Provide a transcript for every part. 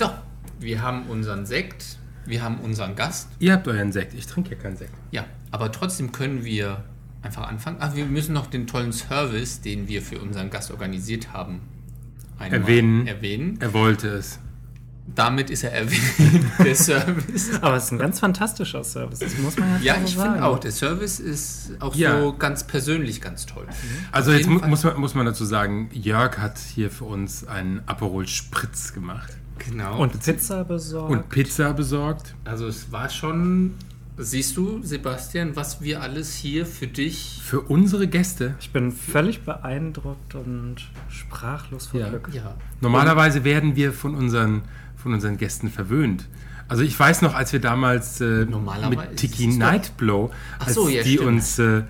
So, wir haben unseren Sekt, wir haben unseren Gast. Ihr habt euren Sekt. Ich trinke ja keinen Sekt. Ja, aber trotzdem können wir einfach anfangen. Ach, wir müssen noch den tollen Service, den wir für unseren Gast organisiert haben, einmal Erwähnen. erwähnen. Er wollte es. Damit ist er erwähnt, der Service. Aber es ist ein ganz fantastischer Service, das muss man ja, Ja, ich so sagen. finde auch, der Service ist auch Ja. so ganz persönlich ganz toll. Also Auf jetzt mu muss man, muss man dazu sagen, Jörg hat hier für uns einen Aperol Spritz gemacht. Genau. Und Pizza besorgt. Und Pizza besorgt. also es war schon, siehst du, Sebastian, was wir alles hier für dich. Für unsere Gäste. ich bin völlig beeindruckt und sprachlos vor Ja. Glück. Ja. Normalerweise werden wir von unseren, von unseren Gästen verwöhnt. Also ich weiß noch, als wir damals äh, Normalerweise mit Tiki Nightblow, als so, ja, die stimmt. uns äh,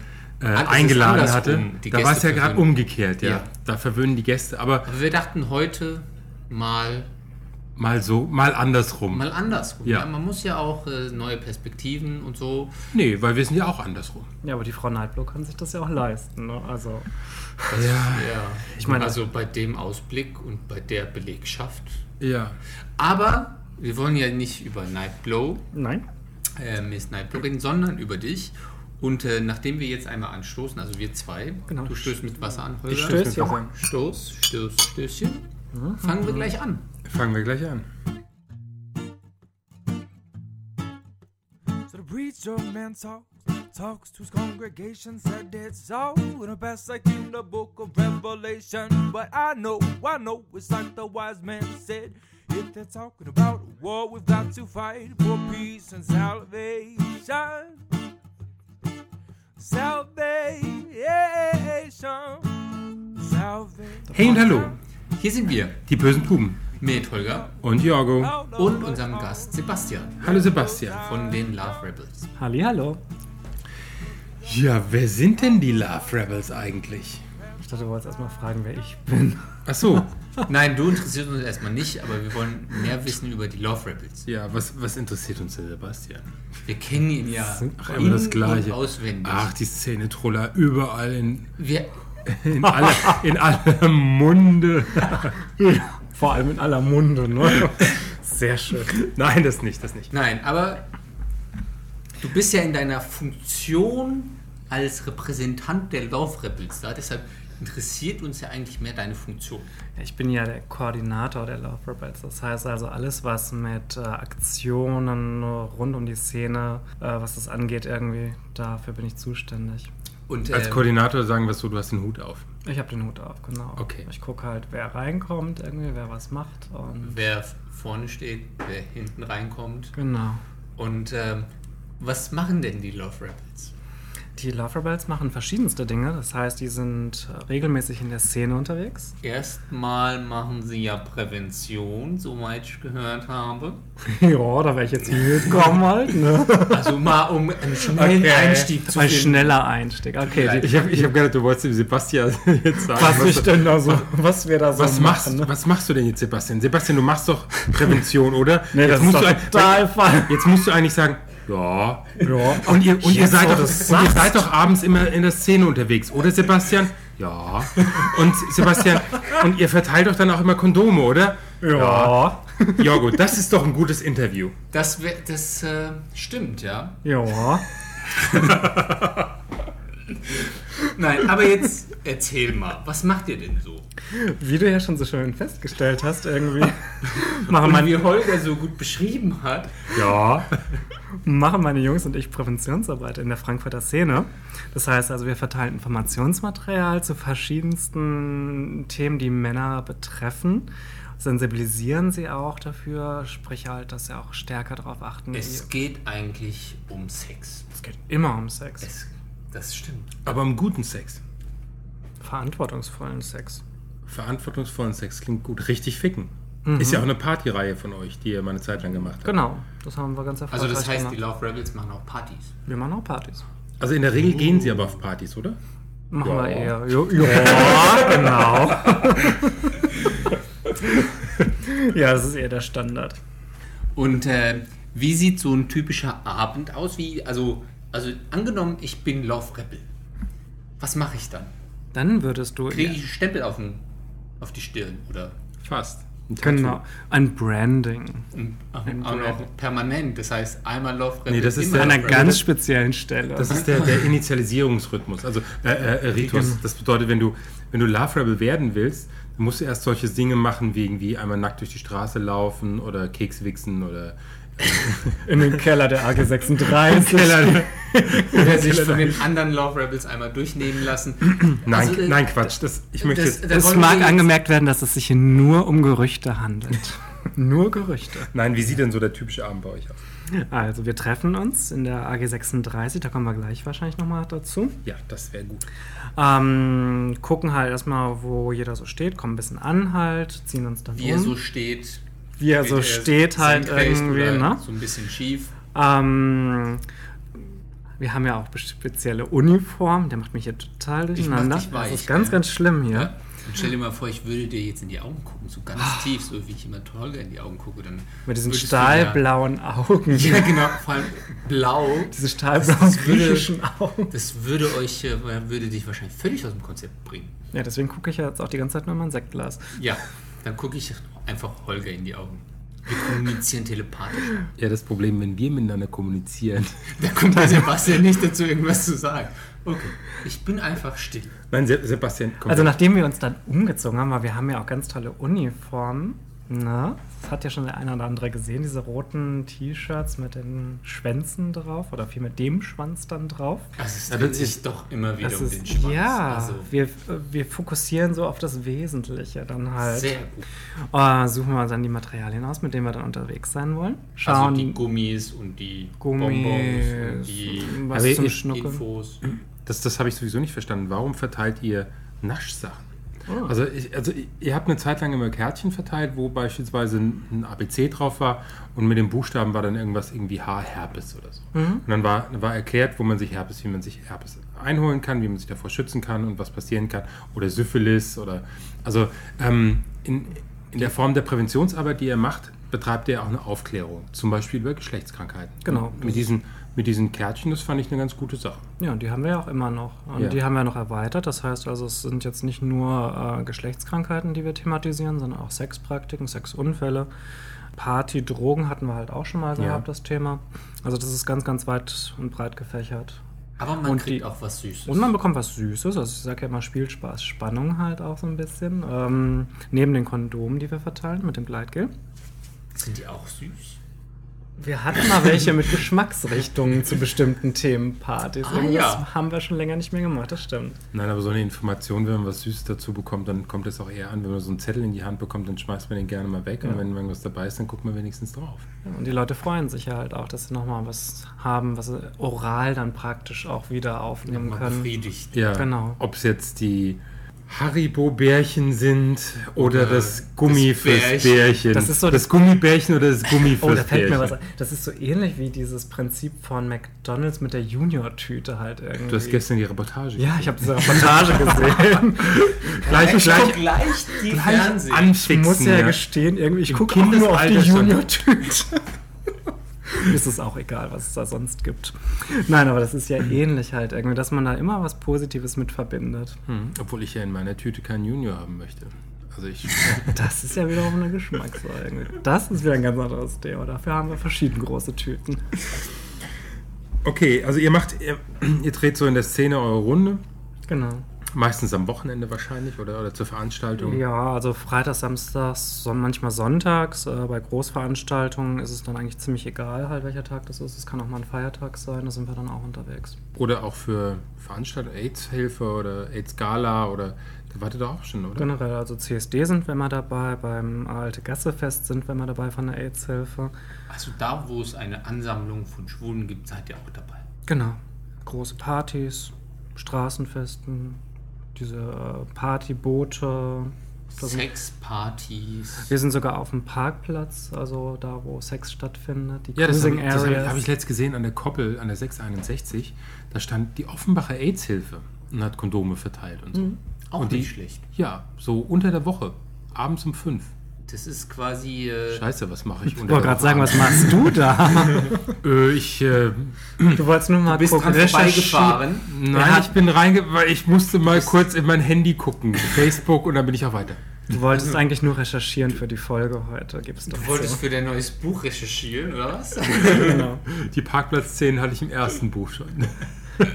äh, ist eingeladen hatte, da war es ja gerade umgekehrt. Ja. Ja. Da verwöhnen die Gäste, aber Aber wir dachten heute mal mal so, mal andersrum. mal andersrum. Ja. Ja. Man muss ja auch äh, neue Perspektiven und so. Nee, weil wir sind ja auch andersrum. Ja, aber die Frau Nightblow kann sich das ja auch leisten. Ne? Also, Ja. ja. Ich meine- also bei dem Ausblick und bei der Belegschaft. Ja. Aber wir wollen ja nicht über Nightblow, nein. äh, Miss Nightblow reden, sondern über dich. Und äh, nachdem wir jetzt einmal anstoßen, also wir zwei, Genau. du stößt mit Wasser an, Holger. Ich stöß mit Stößchen. Wasser an. Stoß, Stoß, Stößchen. Fangen wir gleich an. Fangen wir gleich an. So the preacher man talks, talks to his congregation, said it's so in the past like in the book of Revelation. But I know, I know, it's like the wise man said. If they're talking about war, we've got to fight for peace and salvation. Salvation. Salvation. Hey und hallo, Hier sind wir die bösen Buben mit Holger und Jorgo. und unserem Gast Sebastian Hallo Sebastian. von den Love Rebels. Halli, hallo. Ja, wer sind denn die Love Rebels eigentlich? Ich dachte, du wolltest erstmal fragen, wer ich bin. Ach so, Nein, du interessierst uns erstmal nicht, aber wir wollen mehr wissen über die Love Rebels. ja, was, was interessiert uns der Sebastian? Wir kennen ihn ja Ach, immer das Gleiche. auswendig. Ach, die Szene-Troller überall in, Wir, in, alle, in aller Munde. Vor allem in aller Munde, ne? Sehr schön. Nein, das nicht, das nicht. nein, aber du bist ja in deiner Funktion als Repräsentant der Love Rebels da, deshalb interessiert uns ja eigentlich mehr deine Funktion. Ich bin ja der Koordinator der Love Rebels. Das heißt also alles, was mit äh, Aktionen rund um die Szene, äh, was das angeht, irgendwie, dafür bin ich zuständig. Und Als äh, Koordinator sagen wir so, du hast den Hut auf. Ich habe den Hut auf, genau. Okay. Ich gucke halt, wer reinkommt, irgendwie, wer was macht. Und wer vorne steht, wer hinten reinkommt. genau. Und ähm, was machen denn die Love Rebels? Die Love Rebels machen verschiedenste Dinge. Das heißt, die sind äh, regelmäßig in der Szene unterwegs. Erstmal machen sie ja Prävention, soweit ich gehört habe. ja, da wäre ich jetzt hingekommen halt. Ne? Also mal um einen schnellen Okay. Einstieg zu Ein finden. schneller Einstieg. Okay, Vielleicht. die, Ich habe ich hab gedacht, du wolltest dem Sebastian jetzt sagen. was ich denn da so, was wir da so was, machst, machen. ne? was machst du denn jetzt, Sebastian? Sebastian, du machst doch Prävention, oder? Nee, das jetzt, musst ist du doch ein- total falsch. jetzt musst du eigentlich sagen, ja. Ja. Und ihr, und ihr, seid, doch, und ihr seid doch abends immer in der Szene unterwegs, oder Sebastian? Ja. Und Sebastian, und ihr verteilt doch dann auch immer Kondome, oder? Ja. Ja gut, das ist doch ein gutes Interview. Das, wär, das äh, stimmt, ja. Ja. Nein, aber jetzt erzähl mal, was macht ihr denn so? Wie du ja schon so schön festgestellt hast, irgendwie machen meine, wie Holger so gut beschrieben hat, Ja. machen meine Jungs und ich Präventionsarbeit in der Frankfurter Szene. Das heißt also, wir verteilen Informationsmaterial zu verschiedensten Themen, die Männer betreffen. Sensibilisieren sie auch dafür, sprich halt, dass sie auch stärker darauf achten. es geht eigentlich um Sex. es geht immer um Sex. Es, das stimmt. Aber im guten Sex. Verantwortungsvollen Sex. Verantwortungsvollen Sex klingt gut. Richtig ficken. Ist ja auch eine Partyreihe von euch, die ihr mal eine Zeit lang gemacht habt. Genau, das haben wir ganz Also erfolgreich das heißt, die gemacht. Love Rebels machen auch Partys. Wir machen auch Partys. Also in der Regel gehen sie aber auf Partys, oder? Machen Ja. wir eher. Jo, ja, genau. ja, das ist eher der Standard. Und äh, wie sieht so ein typischer Abend aus? Wie, also, also angenommen, ich bin Love Rebel. Was mache ich dann? Dann würdest du. Kriege ich einen Stempel auf, den, auf die Stirn? Oder? Fast. Ein. Genau. Ein Branding. Auch noch permanent. Das heißt, einmal Love Rebels. Nee, das ist der- An einer ganz speziellen Stelle. Das ist der, der Initialisierungsrhythmus, also äh, äh, Ritus. Das bedeutet, wenn du, wenn du Love Rebel werden willst, dann musst du erst solche Dinge machen, wie irgendwie einmal nackt durch die Straße laufen oder Keks wichsen oder in den Keller der AG 36. Oder sich von den anderen Love Rebels einmal durchnehmen lassen. Nein, Also, äh, nein, Quatsch. Das, ich möchte das- jetzt, das- Es wollen mag angemerkt werden, dass es sich hier nur um Gerüchte handelt. nur Gerüchte. nein, wie sieht denn so der typische Abend bei euch aus? Also, wir treffen uns in der AG 36, da kommen wir gleich wahrscheinlich nochmal dazu. Ja, das wäre gut. Ähm, gucken halt erstmal, wo jeder so steht, kommen ein bisschen an halt, ziehen uns dann Wie er um. so steht. Wie er so Steht halt irgendwie, ne? So ein bisschen schief. Ähm, wir haben ja auch spezielle Uniformen, der macht mich hier total durcheinander. dich weich, das ist ganz, ja. ganz schlimm hier. Ja? Und stell dir mal vor, ich würde dir jetzt in die Augen gucken, so ganz tief, so wie ich immer Holger in die Augen gucke. Dann. Mit diesen du ja- stahlblauen Augen. Ja, genau, vor allem blau. Diese stahlblauen Das griechischen Augen. Das würde euch, äh, würde dich wahrscheinlich völlig aus dem Konzept bringen. Ja, deswegen gucke ich ja jetzt auch die ganze Zeit nur in mein Sektglas. Ja, dann gucke ich einfach Holger in die Augen. Wir kommunizieren telepathisch. Ja, das Problem, wenn wir miteinander kommunizieren. Da kommt der Sebastian nicht dazu, irgendwas zu sagen. Okay, ich bin einfach still. Nein, Se Sebastian, komm. Also nachdem wir uns dann umgezogen haben, weil wir haben ja auch ganz tolle Uniformen, ne? Das hat ja schon der eine oder andere gesehen, diese roten T-Shirts mit den Schwänzen drauf oder viel mit dem Schwanz dann drauf. Also es dreht das sich ist- doch immer wieder um ist, den Schwanz. ja, Also, wir, wir fokussieren so auf das Wesentliche dann halt. sehr gut. Äh, suchen wir uns dann die Materialien aus, mit denen wir dann unterwegs sein wollen. Schauen, Also die Gummis und die Gummis, Bonbons und die was Aber zum. Infos. Das, das habe ich sowieso nicht verstanden. Warum verteilt ihr Naschsachen? Oh. Also, ich, also ihr habt eine Zeit lang immer Kärtchen verteilt, wo beispielsweise ein ABC drauf war und mit den Buchstaben war dann irgendwas irgendwie Haarherpes oder so. Mhm. Und dann war, war erklärt, wo man sich Herpes, wie man sich Herpes einholen kann, wie man sich davor schützen kann und was passieren kann. Oder Syphilis oder also ähm, in, in der Form der Präventionsarbeit, die ihr macht, betreibt ihr auch eine Aufklärung, zum Beispiel über Geschlechtskrankheiten. Genau. Mit diesen, mit diesen Kärtchen, das fand ich eine ganz gute Sache. Ja, und die haben wir ja auch immer noch. Und Ja. die haben wir noch erweitert. Das heißt also, es sind jetzt nicht nur äh, Geschlechtskrankheiten, die wir thematisieren, sondern auch Sexpraktiken, Sexunfälle. Party, Drogen hatten wir halt auch schon mal Ja. gehabt, das Thema. Also das ist ganz, ganz weit und breit gefächert. Aber man Und kriegt die- auch was Süßes. Und man bekommt was Süßes. Also ich sage ja immer Spielspaß, Spannung halt auch so ein bisschen. Ähm, neben den Kondomen, die wir verteilen mit dem Gleitgel. Sind die auch süß? Wir hatten mal welche mit Geschmacksrichtungen zu bestimmten Themenpartys. Ah, Irgendwas ja. haben wir schon länger nicht mehr gemacht, das stimmt. Nein, aber so eine Information, wenn man was Süßes dazu bekommt, dann kommt es auch eher an. Wenn man so einen Zettel in die Hand bekommt, dann schmeißt man den gerne mal weg. Und Ja. wenn irgendwas dabei ist, dann guckt man wenigstens drauf. Ja, Und die Leute freuen sich ja halt auch, dass sie nochmal was haben, was sie oral dann praktisch auch wieder aufnehmen Mal können. befriedigt. Ja, Genau. ob es jetzt die Haribo-Bärchen sind oder, Oder das Gummi das fürs Bärchen. Bärchen. Das ist so das Gummibärchen oder das Gummi fürs Oh, da fällt Bärchen. mir was ein. Das ist so ähnlich wie dieses Prinzip von McDonalds mit der Junior-Tüte halt irgendwie. Du hast gestern die Reportage Ja, ich habe diese Reportage gesehen. gleich, Ich gleich, gleich die Fernsehen. Ich muss ja, ja. gestehen, irgendwie, ich gucke auch nur auf die. Junior-Tüte. Ist es auch egal, was es da sonst gibt. Nein, aber das ist ja ähnlich halt irgendwie, dass man da immer was Positives mit verbindet. Hm, obwohl ich ja in meiner Tüte keinen Junior haben möchte. Also ich, Das ist ja wiederum eine Geschmackssache. irgendwie. Das ist wieder ein ganz anderes Thema. Dafür haben wir verschieden große Tüten. okay, also ihr macht, ihr, ihr dreht so in der Szene eure Runde. Genau. Meistens am Wochenende wahrscheinlich oder, oder zur Veranstaltung. Ja, also Freitags, Samstags, son manchmal Sonntags. Äh, bei Großveranstaltungen ist es dann eigentlich ziemlich egal, halt welcher Tag das ist. Es kann auch mal ein Feiertag sein, da sind wir dann auch unterwegs. Oder auch für Veranstaltungen, AIDS-Hilfe oder AIDS-Gala oder da wartet ihr auch schon, oder? Generell, also CSD sind wir mal dabei, beim Alte Gassefest sind wir mal dabei von der AIDS-Hilfe. Also da, wo es eine Ansammlung von Schwulen gibt, seid ihr auch dabei. Genau. Große Partys, Straßenfesten, diese äh, Partyboote. Sexpartys. Wir sind sogar auf dem Parkplatz, also da, wo Sex stattfindet, die Ja, das habe Cruising ich, das hab ich, Areas. hab ich letzt gesehen an der Koppel, an der 661. Da stand die Offenbacher AIDS-Hilfe und hat Kondome verteilt und so. Mhm. Auch und die, nicht schlecht. Ja, so unter der Woche, abends um fünf. Das ist quasi. Äh, Scheiße, was mache ich ich wollte gerade sagen, was machst du da? Äh, ich, äh, Du wolltest nur mal bist gucken. dran vorbeigefahren. nein, ich bin reinge... weil Ich musste mal kurz in mein Handy gucken, Facebook und dann bin ich auch weiter. Du wolltest eigentlich nur recherchieren für die Folge heute, gibst du Du wolltest für dein neues Buch recherchieren, oder was? genau. Die Parkplatzszenen hatte ich im ersten Buch schon.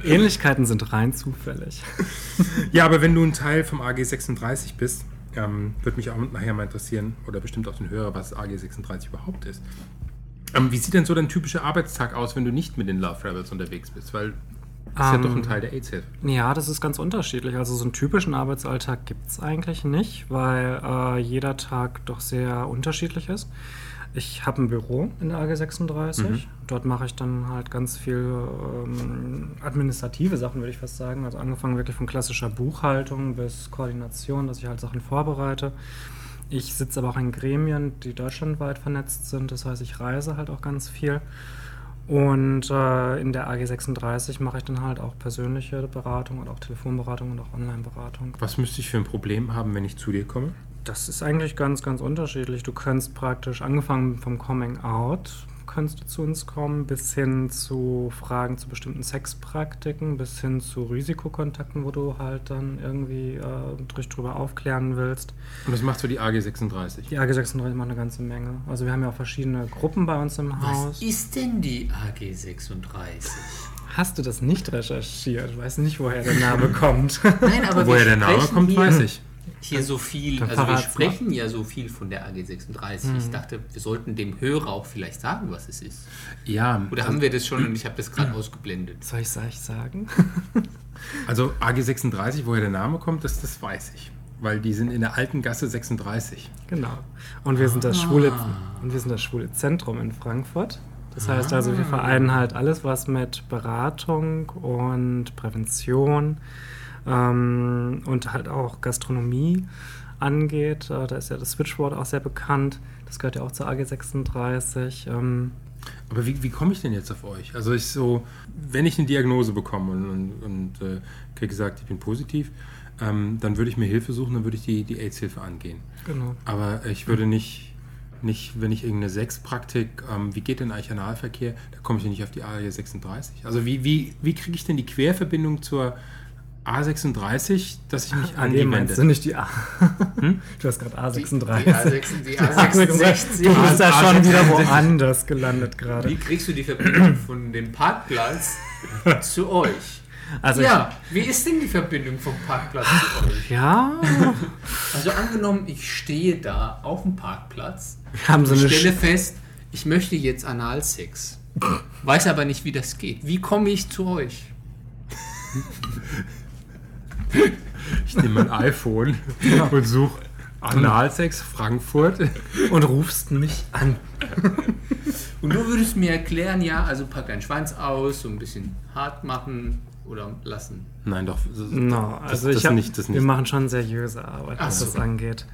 Ähnlichkeiten sind rein zufällig. Ja, aber wenn du ein Teil vom AG 36 bist, ähm, würde mich auch nachher mal interessieren, oder bestimmt auch den Hörer, was AG 36 überhaupt ist. Ähm, wie sieht denn so dein typischer Arbeitstag aus, wenn du nicht mit den Love Rebels unterwegs bist? Weil das ist ja Ähm, doch ein Teil der AIDS-Hilfe. Ja, das ist ganz unterschiedlich. Also so einen typischen Arbeitsalltag gibt es eigentlich nicht, weil äh, jeder Tag doch sehr unterschiedlich ist. Ich habe ein Büro in der AG 36. Dort mache ich dann halt ganz viel ähm, administrative Sachen, würde ich fast sagen. Also angefangen wirklich von klassischer Buchhaltung bis Koordination, dass ich halt Sachen vorbereite. Ich sitze aber auch in Gremien, die deutschlandweit vernetzt sind. Das heißt, ich reise halt auch ganz viel. Und äh, in der AG 36 mache ich dann halt auch persönliche Beratung und auch Telefonberatung und auch Online-Beratung. Was müsste ich für ein Problem haben, wenn ich zu dir komme? Das ist eigentlich ganz, ganz unterschiedlich. Du kannst praktisch, angefangen vom Coming Out, kannst du zu uns kommen, bis hin zu Fragen zu bestimmten Sexpraktiken, bis hin zu Risikokontakten, wo du halt dann irgendwie äh, drüber aufklären willst. Und das macht so die AG 36. Die AG 36 macht eine ganze Menge. Also wir haben ja auch verschiedene Gruppen bei uns im Haus. Was ist denn die AG 36? Hast du das nicht recherchiert? Ich weiß nicht, woher der Name kommt. Nein, aber Woher der Name kommt, hier, weiß ich. Hier so viel, also wir sprechen ja so viel von der AG 36. Mhm. Ich dachte, wir sollten dem Hörer auch vielleicht sagen, was es ist. Ja, Oder haben wir das schon und ich habe das gerade ausgeblendet? Soll ich es sagen? also AG 36, woher der Name kommt, das, das weiß ich. Weil die sind in der alten Gasse 36. Genau. Und wir sind das schwule und wir sind das schwule Zentrum in Frankfurt. Das heißt also, wir vereinen halt alles, was mit Beratung und Prävention ähm, und halt auch Gastronomie angeht. Äh, da ist ja das Switchboard auch sehr bekannt. Das gehört ja auch zur AG 36. Ähm, Aber wie, wie komme ich denn jetzt auf euch? Also ich so, wenn ich eine Diagnose bekomme und, und, und äh, kriege gesagt, ich bin positiv, ähm, dann würde ich mir Hilfe suchen, dann würde ich die, die AIDS-Hilfe angehen. genau. Aber ich würde nicht, nicht wenn ich irgendeine Sexpraktik, ähm, wie geht denn eigentlich Analverkehr, da komme ich ja nicht auf die A36. Also wie, wie, wie kriege ich denn die Querverbindung zur A36, dass ich mich Ah, an nee, die wende? nicht die A? Du hast gerade Die, A36. die A6, die A66. Du bist da schon wieder A66. woanders gelandet gerade. Wie kriegst du die Verbindung von dem Parkplatz zu euch? Also ja, wie ist denn die Verbindung vom Parkplatz zu euch? ich, ja, Also angenommen, ich stehe da auf dem Parkplatz, wir haben so eine stelle Sch fest, ich möchte jetzt Analsex, weiß aber nicht, wie das geht. Wie komme ich zu euch? Ich nehme mein iPhone und suche Analsex Frankfurt. und rufst mich an. Und du würdest mir erklären, ja, also pack deinen Schwanz aus, so ein bisschen hart machen oder lassen. Nein, doch. das- No, das- also das ich hab, nicht, das wir nicht. machen schon seriöse Arbeit, was so. das angeht.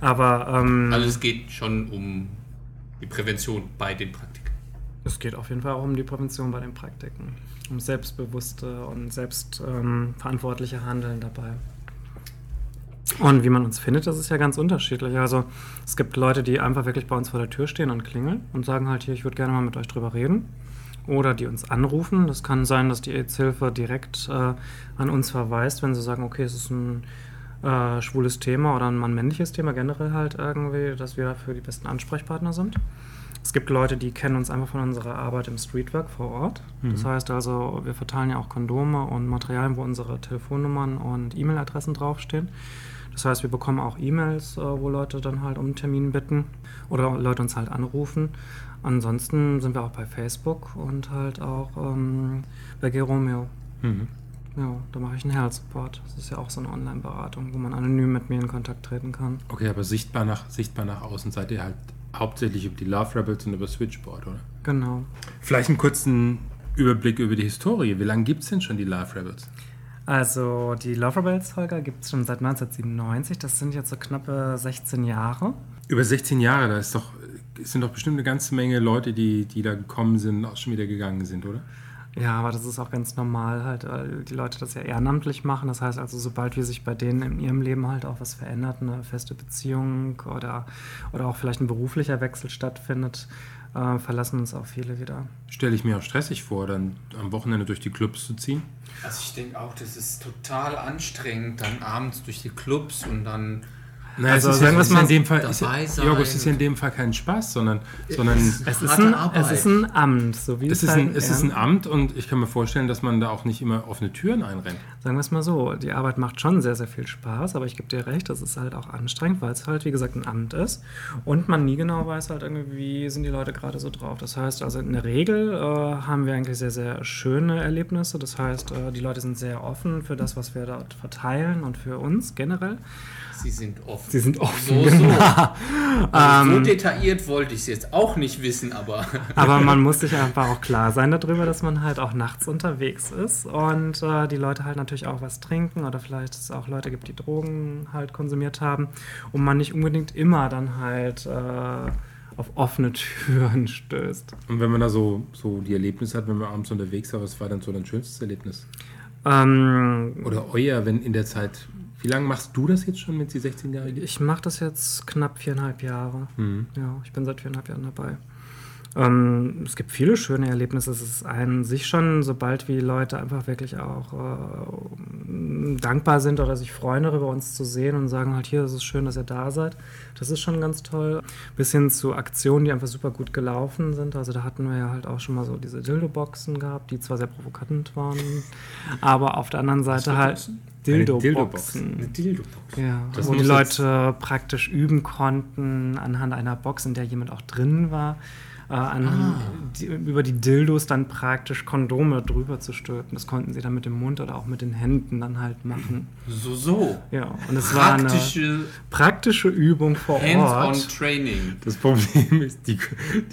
Aber ähm, Also es geht schon um die Prävention bei den Praktiken. es geht auf jeden Fall auch um die Prävention bei den Praktiken. Um selbstbewusste und selbstverantwortliche ähm, Handeln dabei. Und wie man uns findet, das ist ja ganz unterschiedlich. Also es gibt Leute, die einfach wirklich bei uns vor der Tür stehen und klingeln und sagen halt hier, ich würde gerne mal mit euch drüber reden. Oder die uns anrufen. Das kann sein, dass die AIDS-Hilfe direkt äh, an uns verweist, wenn sie sagen, okay, es ist ein äh, schwules Thema oder ein mann-männliches Thema generell halt irgendwie, dass wir dafür die besten Ansprechpartner sind. Es gibt Leute, die kennen uns einfach von unserer Arbeit im Streetwork vor Ort. Das heißt also, wir verteilen ja auch Kondome und Materialien, wo unsere Telefonnummern und E-Mail-Adressen draufstehen. Das heißt, wir bekommen auch E-Mails, äh, wo Leute dann halt um einen Termin bitten oder Leute uns halt anrufen. Ansonsten sind wir auch bei Facebook und halt auch ähm, bei Geromeo. Mhm. Ja, da mache ich einen Health Support. Das ist ja auch so eine Online-Beratung, wo man anonym mit mir in Kontakt treten kann. Okay, aber sichtbar nach, sichtbar nach außen seid ihr halt hauptsächlich über die Love Rebels und über Switchboard, oder? Genau. Vielleicht einen kurzen Überblick über die Historie. Wie lange gibt es denn schon die Love Rebels? Also die Love Rebels, Holger, gibt es schon seit 1997. Das sind jetzt so knappe 16 Jahre. Über 16 Jahre, da ist doch, sind doch bestimmt eine ganze Menge Leute, die, die da gekommen sind, auch schon wieder gegangen sind, oder? Ja, aber das ist auch ganz normal halt, weil die Leute das ja ehrenamtlich machen. Das heißt also, sobald wie sich bei denen in ihrem Leben halt auch was verändert, eine feste Beziehung oder, oder auch vielleicht ein beruflicher Wechsel stattfindet, äh, verlassen uns auch viele wieder. Stelle ich mir auch stressig vor, dann am Wochenende durch die Clubs zu ziehen. Also ich denke auch, das ist total anstrengend, dann abends durch die Clubs und dann Naja, Also sagen ja, wir es ja mal in dem Fall, ist ja, es ist ja in dem Fall kein Spaß, sondern, sondern Es ist, ein, es ist ein Amt, so wie es, es, ist halt ein, es ist ein Amt und ich kann mir vorstellen, dass man da auch nicht immer offene Türen einrennt. Sagen wir es mal so, die Arbeit macht schon sehr, sehr viel Spaß, aber ich gebe dir recht, das ist halt auch anstrengend, weil es halt, wie gesagt, ein Amt ist und man nie genau weiß halt irgendwie, wie sind die Leute gerade so drauf. Das heißt, also in der Regel äh, haben wir eigentlich sehr, sehr schöne Erlebnisse. Das heißt, äh, die Leute sind sehr offen für das, was wir dort verteilen und für uns generell. Sie sind offen. Sie sind offen, So, so. genau. Also so Ähm, detailliert wollte ich es jetzt auch nicht wissen, aber Aber man muss sich einfach auch klar sein darüber, dass man halt auch nachts unterwegs ist und äh, die Leute halt natürlich auch was trinken oder vielleicht es auch Leute gibt, die Drogen halt konsumiert haben und man nicht unbedingt immer dann halt äh, auf offene Türen stößt. Und wenn man da so, so die Erlebnisse hat, wenn man abends unterwegs war, was war dann so dein schönstes Erlebnis? Ähm, Oder euer, wenn in der Zeit, wie lange machst du das jetzt schon mit die 16 Jahre? ich mache das jetzt knapp viereinhalb Jahre. Mhm. Ja, ich bin seit viereinhalb Jahren dabei. Ähm, es gibt viele schöne Erlebnisse. Es ist an sich schon, sobald wie Leute einfach wirklich auch äh, dankbar sind oder sich freuen darüber, uns zu sehen und sagen halt, hier, es ist schön, dass ihr da seid. Das ist schon ganz toll. Bis hin zu Aktionen, die einfach super gut gelaufen sind. Also da hatten wir ja halt auch schon mal so diese Dildo-Boxen gehabt, die zwar sehr provokant waren, aber auf der anderen Seite halt Dildo-Boxen. eine Dildo. Ja, Das wo die Leute praktisch üben konnten anhand einer Box, in der jemand auch drin war, äh, an, Ah. die, über die Dildos dann praktisch Kondome drüber zu stülpen. Das konnten sie dann mit dem Mund oder auch mit den Händen dann halt machen. So, so. Ja, und es war eine Praktische Übung vor Ort. Hands-on-Training. Das Problem ist, die,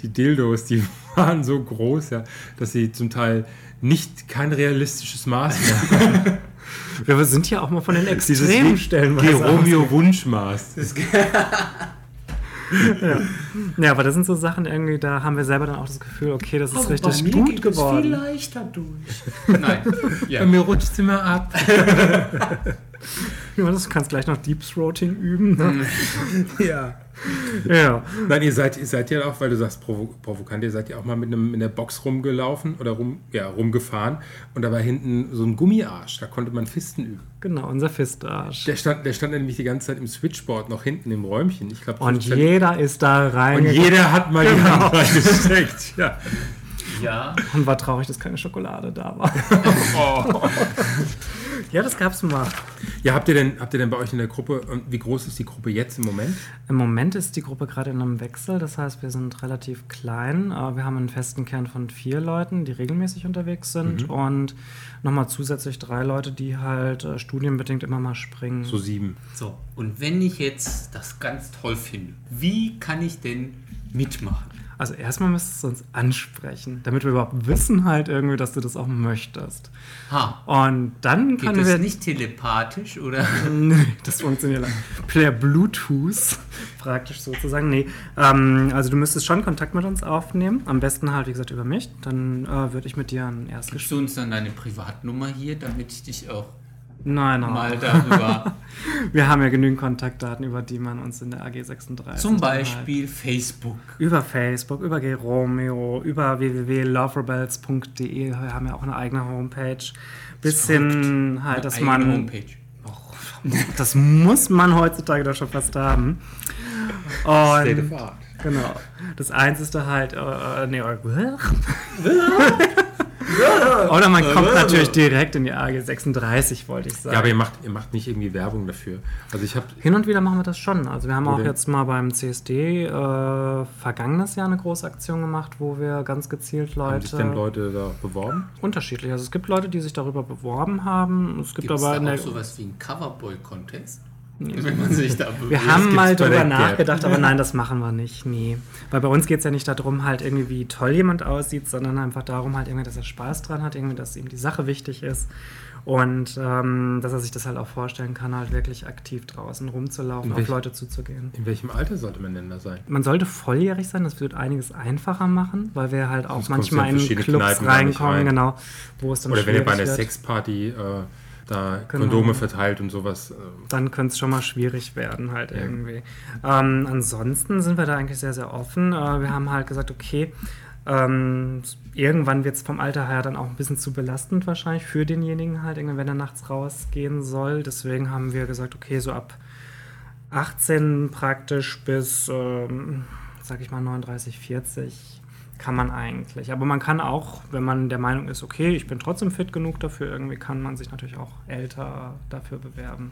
die Dildos, die waren so groß, ja, dass sie zum Teil nicht kein realistisches Maß mehr wir sind ja auch mal von den Dieses Extremen stellenweise. Geromeo Wunschmaß. Ja, aber das sind so Sachen irgendwie, da haben wir selber dann auch das Gefühl, okay, das ist richtig gut geworden. leichter durch. Nein. Ja. Bei mir rutscht es immer ab. Ja, das kannst gleich noch Deep Throating üben. Ne? Ja. ja. Nein, ihr seid, ihr seid ja auch, weil du sagst provo provokant, ihr seid ja auch mal mit einem in der Box rumgelaufen oder rum, ja, rumgefahren und da war hinten so ein Gummiarsch, da konnte man Fisten üben. Genau, unser Fistarsch. Der stand, der stand nämlich die ganze Zeit im Switchboard noch hinten im Räumchen. Ich glaube, Und jeder ist da rein. und jeder hat mal die Genau. Hand reingesteckt. Ja. ja. Und war traurig, dass keine Schokolade da war. ja, das gab's mal. ja, habt ihr denn, habt ihr denn bei euch in der Gruppe, und wie groß ist die Gruppe jetzt im Moment? Im Moment ist die Gruppe gerade in einem Wechsel, das heißt, wir sind relativ klein. Äh, Wir haben einen festen Kern von vier Leuten, die regelmäßig unterwegs sind und nochmal zusätzlich drei Leute, die halt äh, studienbedingt immer mal springen. So sieben. So, und wenn ich jetzt das ganz toll finde, wie kann ich denn mitmachen? Also erstmal müsstest du uns ansprechen, damit wir überhaupt wissen halt irgendwie, dass du das auch möchtest. Ha, Und dann geht können das wir nicht telepathisch oder? Nee, das funktioniert. Per Bluetooth, praktisch sozusagen. Nee, ähm, also du müsstest schon Kontakt mit uns aufnehmen. Am besten halt, wie gesagt, über mich. Dann äh, würde ich mit dir ein erstes Gibst du uns dann deine Privatnummer hier, damit ich dich auch Nein, nein. mal darüber, Wir haben ja genügend Kontaktdaten, über die man uns in der AG 36. zum halt- Beispiel Facebook. Über Facebook, über Geromeo, über www.loverebels.de. Wir haben ja auch eine eigene Homepage. Bis hin halt, dass Eigene man. Homepage. Das muss man heutzutage doch schon fast haben. Und Art. Genau. Das Einzige halt, äh, äh, nee, äh, oder man kommt natürlich direkt in die AG 36, wollte ich sagen. Ja, aber ihr macht, ihr macht nicht irgendwie Werbung dafür. Also ich habe Hin und wieder machen wir das schon. Also wir haben auch jetzt mal beim CSD äh, vergangenes Jahr eine große Aktion gemacht, wo wir ganz gezielt haben sich Leute, denn Leute da beworben? unterschiedlich. Also es gibt Leute, die sich darüber beworben haben. Es gibt Gibt es aber da in der, auch sowas wie einen Coverboy-Contest? Wenn man sich da. Wir haben mal drüber nachgedacht, aber nein, das machen wir nicht. Nee. Weil bei uns geht es ja nicht darum, halt irgendwie, wie toll jemand aussieht, sondern einfach darum, halt irgendwie, dass er Spaß dran hat, irgendwie, dass ihm die Sache wichtig ist. Und ähm, dass er sich das halt auch vorstellen kann, halt wirklich aktiv draußen rumzulaufen, In auf welch- Leute zuzugehen. In welchem Alter sollte man denn da sein? Man sollte volljährig sein, das wird einiges einfacher machen, weil wir halt auch Sonst manchmal in in Clubs Kneipen reinkommen, rein. genau, wo es dann Oder wenn ihr bei einer wird. Sexparty äh, da Genau. Kondome verteilt und sowas. Äh, dann könnte es schon mal schwierig werden, halt irgendwie. Ähm, ansonsten sind wir da eigentlich sehr, sehr offen. Äh, wir haben halt gesagt, okay, ähm, irgendwann wird es vom Alter her dann auch ein bisschen zu belastend wahrscheinlich für denjenigen halt, wenn er nachts rausgehen soll. Deswegen haben wir gesagt, okay, so ab 18 praktisch bis, ähm, sag ich mal, 39, 40 kann man eigentlich. Aber man kann auch, wenn man der Meinung ist, okay, ich bin trotzdem fit genug dafür, irgendwie kann man sich natürlich auch älter dafür bewerben.